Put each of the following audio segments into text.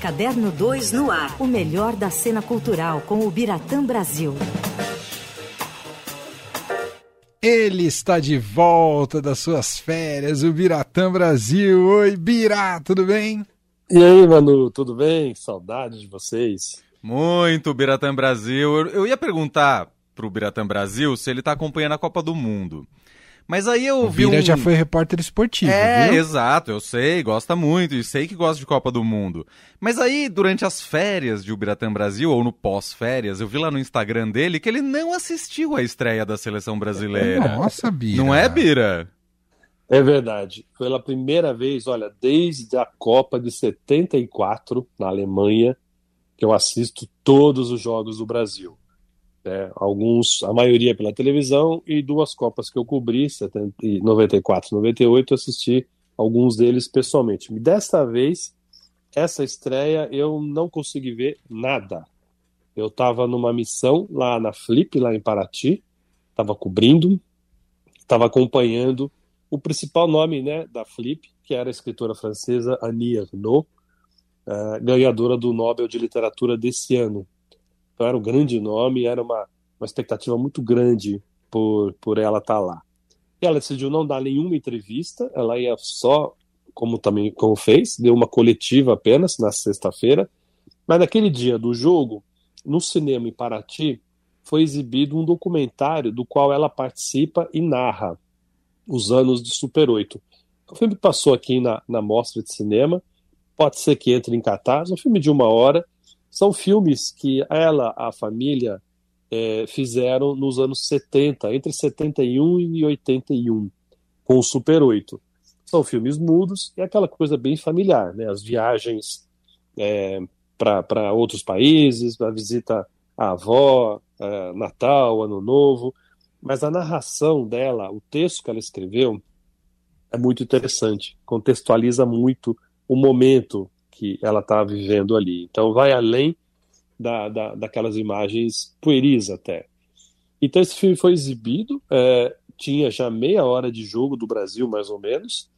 Caderno 2 no ar. O melhor da cena cultural com o Biratã Brasil. Ele está de volta das suas férias, o Biratã Brasil. Oi, Birá, tudo bem? E aí, Manu, tudo bem? Saudade de vocês. Muito, Biratã Brasil. Eu, eu ia perguntar pro Biratã Brasil se ele tá acompanhando a Copa do Mundo. Mas aí eu vi Bira um... já foi repórter esportivo, É, viu? exato, eu sei, gosta muito e sei que gosta de Copa do Mundo. Mas aí, durante as férias de Ubiratã Brasil, ou no pós-férias, eu vi lá no Instagram dele que ele não assistiu à estreia da seleção brasileira. Nossa, Bira. Não é, Bira? É verdade. Pela primeira vez, olha, desde a Copa de 74, na Alemanha, que eu assisto todos os jogos do Brasil. É, alguns, a maioria pela televisão, e duas Copas que eu cobri, 70, e 94 e 98, eu assisti alguns deles pessoalmente. Desta vez, essa estreia eu não consegui ver nada. Eu estava numa missão lá na Flip, lá em Paraty, estava cobrindo, estava acompanhando o principal nome né, da Flip, que era a escritora francesa Annie Ernaux, uh, ganhadora do Nobel de Literatura desse ano. Então era um grande nome, era uma, uma expectativa muito grande por, por ela estar tá lá. E ela decidiu não dar nenhuma entrevista, ela ia só, como também como fez, deu uma coletiva apenas na sexta-feira, mas naquele dia do jogo, no cinema em Paraty, foi exibido um documentário do qual ela participa e narra os anos de Super 8. O filme passou aqui na, na mostra de cinema, pode ser que entre em cartaz, um filme de uma hora, são filmes que ela, a família, é, fizeram nos anos 70, entre 71 e 81, com o Super 8. São filmes mudos e aquela coisa bem familiar, né? As viagens é, para outros países, a visita à avó, é, Natal, Ano Novo. Mas a narração dela, o texto que ela escreveu, é muito interessante, contextualiza muito o momento que ela está vivendo ali. Então vai além da, da, daquelas imagens pueris até. Então esse filme foi exibido, é, tinha já meia hora de jogo do Brasil, mais ou menos.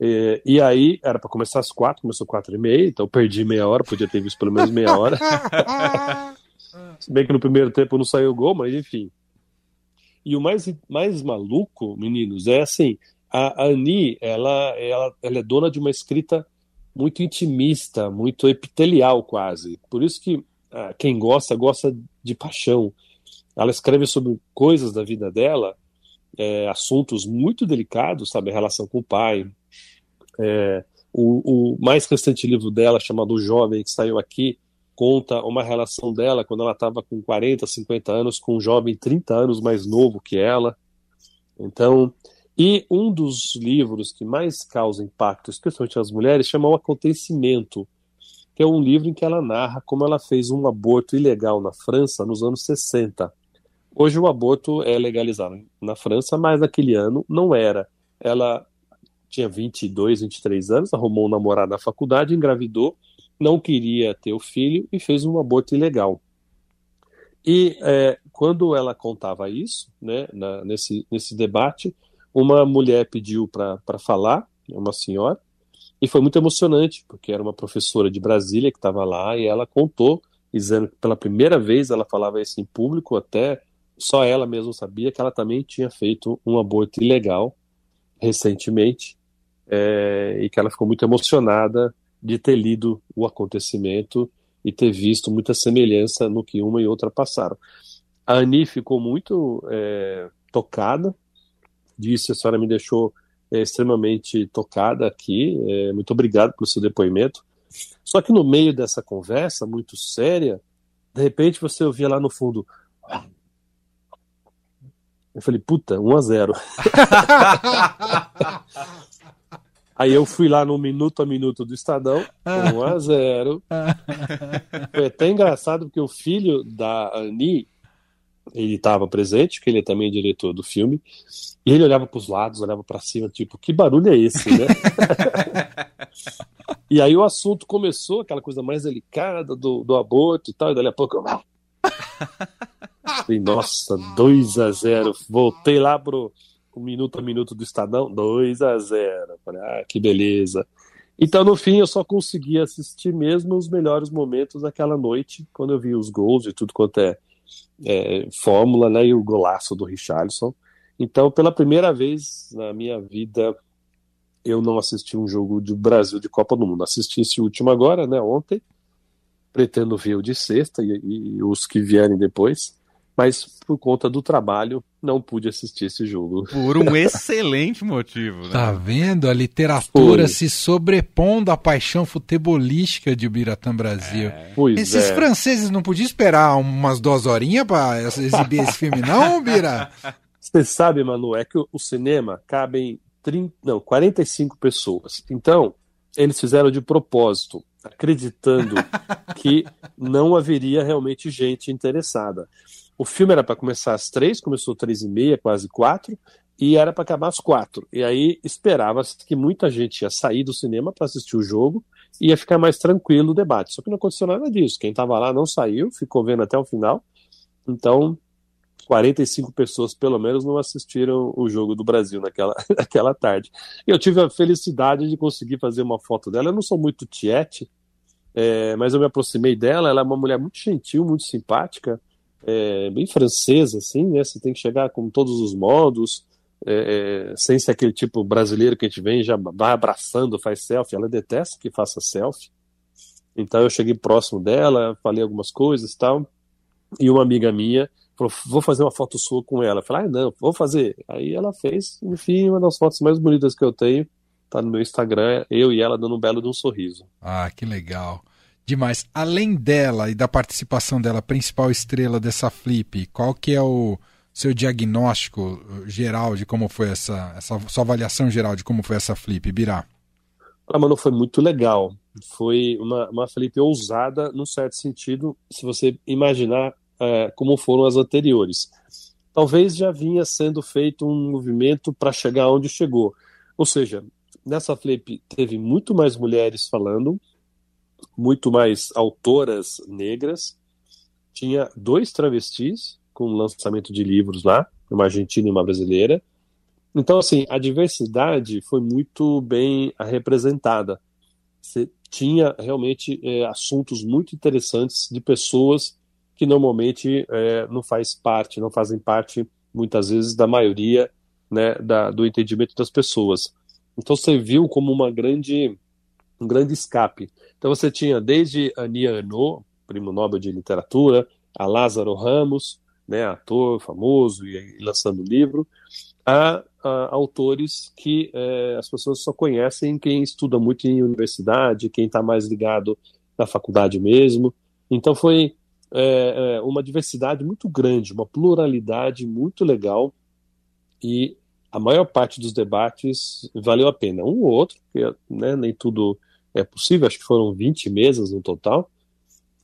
É, e aí era para começar às quatro, começou quatro e meia, então perdi meia hora, podia ter visto pelo menos meia hora. Se bem que no primeiro tempo não saiu gol, mas enfim. E o mais, mais maluco, meninos, é assim, a Ani, ela, ela, ela é dona de uma escrita muito intimista, muito epitelial quase. Por isso que ah, quem gosta, gosta de paixão. Ela escreve sobre coisas da vida dela, é, assuntos muito delicados, sabe? A relação com o pai. É, o, o, mais recente livro dela, chamado O Jovem, que saiu aqui, conta uma relação dela quando ela estava com 40, 50 anos, com um jovem 30 anos mais novo que ela. Então, e um dos livros que mais causa impacto, especialmente nas mulheres, chama O Acontecimento, que é um livro em que ela narra como ela fez um aborto ilegal na França nos anos 60. Hoje o aborto é legalizado na França, mas naquele ano não era. Ela tinha 22, 23 anos, arrumou um namorado na faculdade, engravidou, não queria ter o filho e fez um aborto ilegal. E é, quando ela contava isso, né, na, nesse, nesse debate, uma mulher pediu para falar, uma senhora, e foi muito emocionante, porque era uma professora de Brasília que estava lá e ela contou, dizendo que pela primeira vez ela falava isso em público, até só ela mesma sabia que ela também tinha feito um aborto ilegal recentemente é, e que ela ficou muito emocionada de ter lido o acontecimento e ter visto muita semelhança no que uma e outra passaram. A Ani ficou muito é, tocada, disse: a senhora me deixou é, extremamente tocada aqui, é, muito obrigado pelo seu depoimento. Só que no meio dessa conversa muito séria, de repente você ouvia lá no fundo. Eu falei, puta, 1 a 0 Aí eu fui lá no minuto a minuto do Estadão, 1 a 0 Foi até engraçado porque o filho da Ani, ele estava presente, que ele é também diretor do filme, e ele olhava para os lados, olhava para cima, tipo, que barulho é esse, né? e aí o assunto começou, aquela coisa mais delicada do, do aborto e tal, e dali a pouco eu... Falei, nossa, 2 a 0 Voltei lá pro, pro minuto a minuto do Estadão, 2 a 0 Falei, ah, que beleza. Então, no fim, eu só consegui assistir mesmo os melhores momentos daquela noite, quando eu vi os gols e tudo quanto é, é fórmula, né, e o golaço do Richarlison. Então, pela primeira vez na minha vida, eu não assisti um jogo de Brasil de Copa do Mundo. Assisti esse último agora, né, ontem. Pretendo ver o de sexta e, e os que vierem depois mas por conta do trabalho não pude assistir esse jogo. Por um excelente motivo. Né? Tá vendo? A literatura Foi. se sobrepondo à paixão futebolística de Biratã Brasil. É. Esses é. franceses não podiam esperar umas duas horinhas para exibir esse filme, não, Bira? Você sabe, Manu, é que o cinema cabem 30, não, 45 pessoas. Então, eles fizeram de propósito, acreditando que não haveria realmente gente interessada. O filme era para começar às três, começou três e meia, quase quatro, e era para acabar às quatro. E aí esperava-se que muita gente ia sair do cinema para assistir o jogo e ia ficar mais tranquilo o debate. Só que não aconteceu nada disso. Quem estava lá não saiu, ficou vendo até o final. Então, 45 pessoas, pelo menos, não assistiram o jogo do Brasil naquela, naquela tarde. Eu tive a felicidade de conseguir fazer uma foto dela. Eu não sou muito tiete, é, mas eu me aproximei dela. Ela é uma mulher muito gentil, muito simpática é, bem francesa, assim, né? Você tem que chegar com todos os modos, é, é, sem ser aquele tipo brasileiro que a gente vem já vai abraçando, faz selfie. Ela detesta que faça selfie. Então eu cheguei próximo dela, falei algumas coisas e tal. E uma amiga minha falou: vou fazer uma foto sua com ela. Eu falei: ah, não, vou fazer. Aí ela fez, enfim, uma das fotos mais bonitas que eu tenho. Tá no meu Instagram, eu e ela dando um belo de um sorriso. Ah, que legal demais. Além dela e da participação dela, principal estrela dessa flip, qual que é o seu diagnóstico geral de como foi essa, essa sua avaliação geral de como foi essa flip, Birá? Ah, mano, foi muito legal. Foi uma, uma flip ousada, num certo sentido, se você imaginar é, como foram as anteriores. Talvez já vinha sendo feito um movimento para chegar onde chegou. Ou seja, nessa flip teve muito mais mulheres falando, muito mais autoras negras. Tinha dois travestis com lançamento de livros lá, uma argentina e uma brasileira. Então, assim, a diversidade foi muito bem representada. Você tinha realmente é, assuntos muito interessantes de pessoas que normalmente é, não faz parte, não fazem parte, muitas vezes, da maioria né, da, do entendimento das pessoas. Então, você viu como uma grande um grande escape. Então você tinha desde a Nia Arnaud, primo Nobel de Literatura, a Lázaro Ramos, né, ator famoso e, e lançando livro, a, a autores que é, as pessoas só conhecem quem estuda muito em universidade, quem está mais ligado na faculdade mesmo. Então foi é, é, uma diversidade muito grande, uma pluralidade muito legal e a maior parte dos debates valeu a pena. Um ou outro, porque né, nem tudo é possível, acho que foram 20 mesas no total,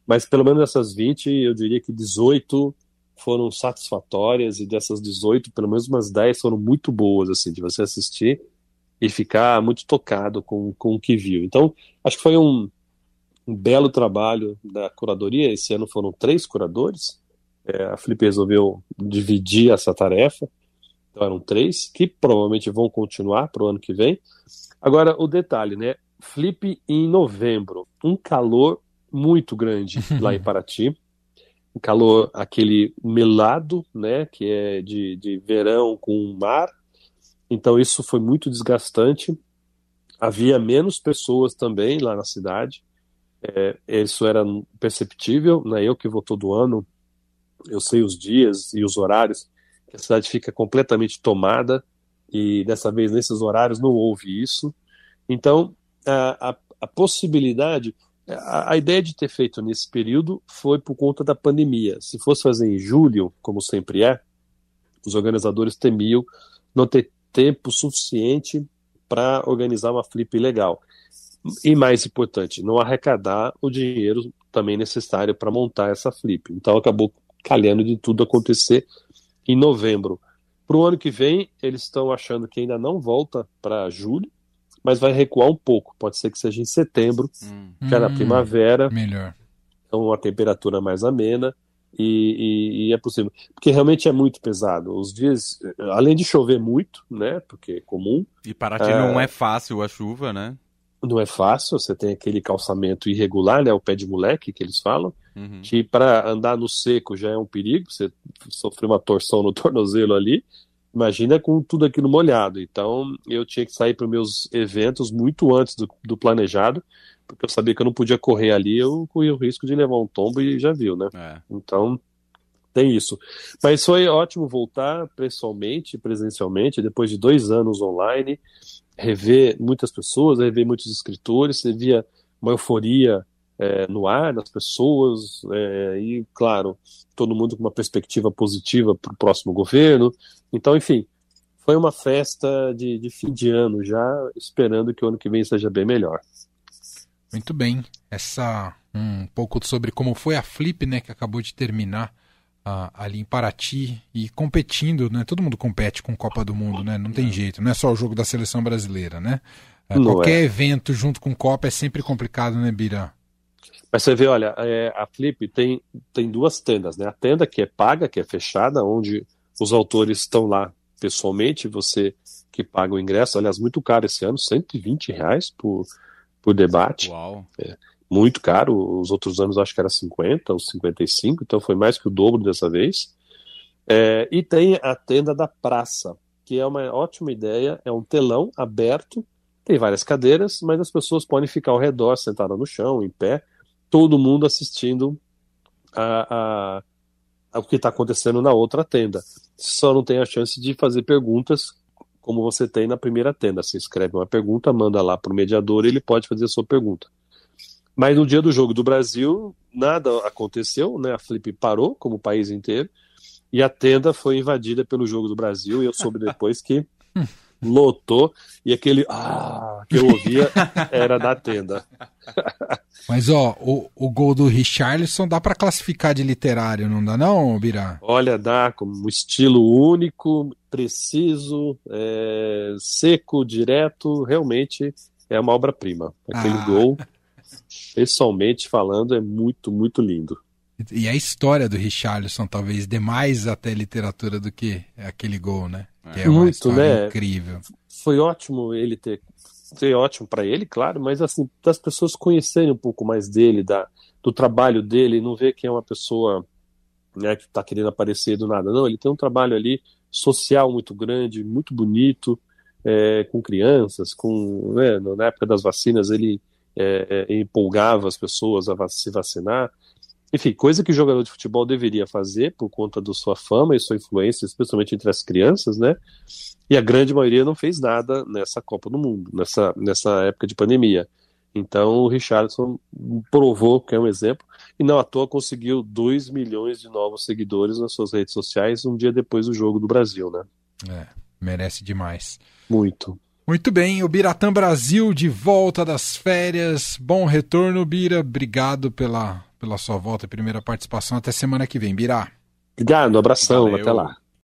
mas pelo menos dessas 20, eu diria que 18 foram satisfatórias, e dessas 18, pelo menos umas 10 foram muito boas, assim, de você assistir e ficar muito tocado com, com o que viu. Então, acho que foi um, um belo trabalho da curadoria. Esse ano foram três curadores. É, a Felipe resolveu dividir essa tarefa. Então eram três, que provavelmente vão continuar para o ano que vem. Agora, o detalhe, né? Flip em novembro. Um calor muito grande lá em Paraty. Um calor, aquele melado, né? Que é de, de verão com mar. Então isso foi muito desgastante. Havia menos pessoas também lá na cidade. É, isso era perceptível, né? Eu que vou todo ano, eu sei os dias e os horários que a cidade fica completamente tomada e dessa vez nesses horários não houve isso. Então a, a, a possibilidade, a, a, ideia de ter feito nesse período foi por conta da pandemia. Se fosse fazer em julho, como sempre é, os organizadores temiam não ter tempo suficiente para organizar uma flip legal. E mais importante, não arrecadar o dinheiro também necessário para montar essa flip. Então acabou calhando de tudo acontecer em novembro. Para o ano que vem, eles estão achando que ainda não volta para julho, mas vai recuar um pouco. Pode ser que seja em setembro, hum. que é na hum, primavera. Melhor. Então, a temperatura mais amena. E, e, e, é possível. Porque realmente é muito pesado. Os dias, além de chover muito, né? Porque é comum. E Paraty é... não é fácil a chuva, né? Não é fácil, você tem aquele calçamento irregular, né, o pé de moleque que eles falam, Uhum. que para andar no seco já é um perigo, você sofreu uma torção no tornozelo ali, imagina com tudo aquilo molhado. Então eu tinha que sair para os meus eventos muito antes do, do, planejado, porque eu sabia que eu não podia correr ali, eu corria o risco de levar um tombo e já viu, né? É. Então tem isso. Mas foi ótimo voltar pessoalmente, presencialmente, depois de dois anos online, rever muitas pessoas, rever muitos escritores, você via uma euforia é, no ar das pessoas é, e, claro, todo mundo com uma perspectiva positiva para o próximo governo. Então, enfim, foi uma festa de, de, fim de ano já, esperando que o ano que vem seja bem melhor. Muito bem. Essa um pouco sobre como foi a Flip, né, que acabou de terminar uh, ali em Paraty e competindo, né? Todo mundo compete com Copa do Mundo, né? Não tem jeito, não é só o jogo da seleção brasileira, né? Uh, qualquer é. evento junto com Copa é sempre complicado, né, Bira? Mas você vê, olha, é, a Flip tem, tem duas tendas, né? A tenda que é paga, que é fechada, onde os autores estão lá pessoalmente, você que paga o ingresso, aliás, muito caro esse ano, 120 reais por, por debate. Uau. É, muito caro, os outros anos acho que era 50 ou 55, então foi mais que o dobro dessa vez. É, e tem a tenda da praça, que é uma ótima ideia, é um telão aberto, tem várias cadeiras, mas as pessoas podem ficar ao redor, sentadas no chão, em pé, todo mundo assistindo a, a, a o que está acontecendo na outra tenda. Só não tem a chance de fazer perguntas como você tem na primeira tenda. Você escreve uma pergunta, manda lá para o mediador e ele pode fazer a sua pergunta. Mas no dia do jogo do Brasil, nada aconteceu, né? A Flip parou, como o país inteiro, e a tenda foi invadida pelo jogo do Brasil, e eu soube depois que lotou, e aquele ah que eu ouvia era da tenda. Mas ó, o, o gol do Richarlison dá para classificar de literário, não dá não, Birá? Olha, dá como um estilo único, preciso, é, seco, direto, realmente é uma obra-prima. Aquele ah. gol, pessoalmente falando, é muito, muito lindo. E a história do Richarlison talvez dê mais até literatura do que aquele gol, né? Que é uma Muito, história né? incrível. Foi ótimo ele ter. Foi ótimo para ele, claro, mas assim, das pessoas conhecerem um pouco mais dele, da, do trabalho dele, não ver que é uma pessoa né, que está querendo aparecer do nada. Não, ele tem um trabalho ali social muito grande, muito bonito, é, com crianças, com né, na época das vacinas ele é, empolgava as pessoas a se vacinar. Enfim, coisa que o jogador de futebol deveria fazer por conta da sua fama e sua influência, especialmente entre as crianças, né? E a grande maioria não fez nada nessa Copa do Mundo, nessa, nessa época de pandemia. Então o Richardson provou que é um exemplo, e não à toa conseguiu 2 milhões de novos seguidores nas suas redes sociais um dia depois do jogo do Brasil, né? É, merece demais. Muito. Muito bem, o Biratã Brasil de volta das férias. Bom retorno, Bira. Obrigado pela, pela sua volta e primeira participação. Até semana que vem, Birá. Obrigado, abração, Valeu. até lá.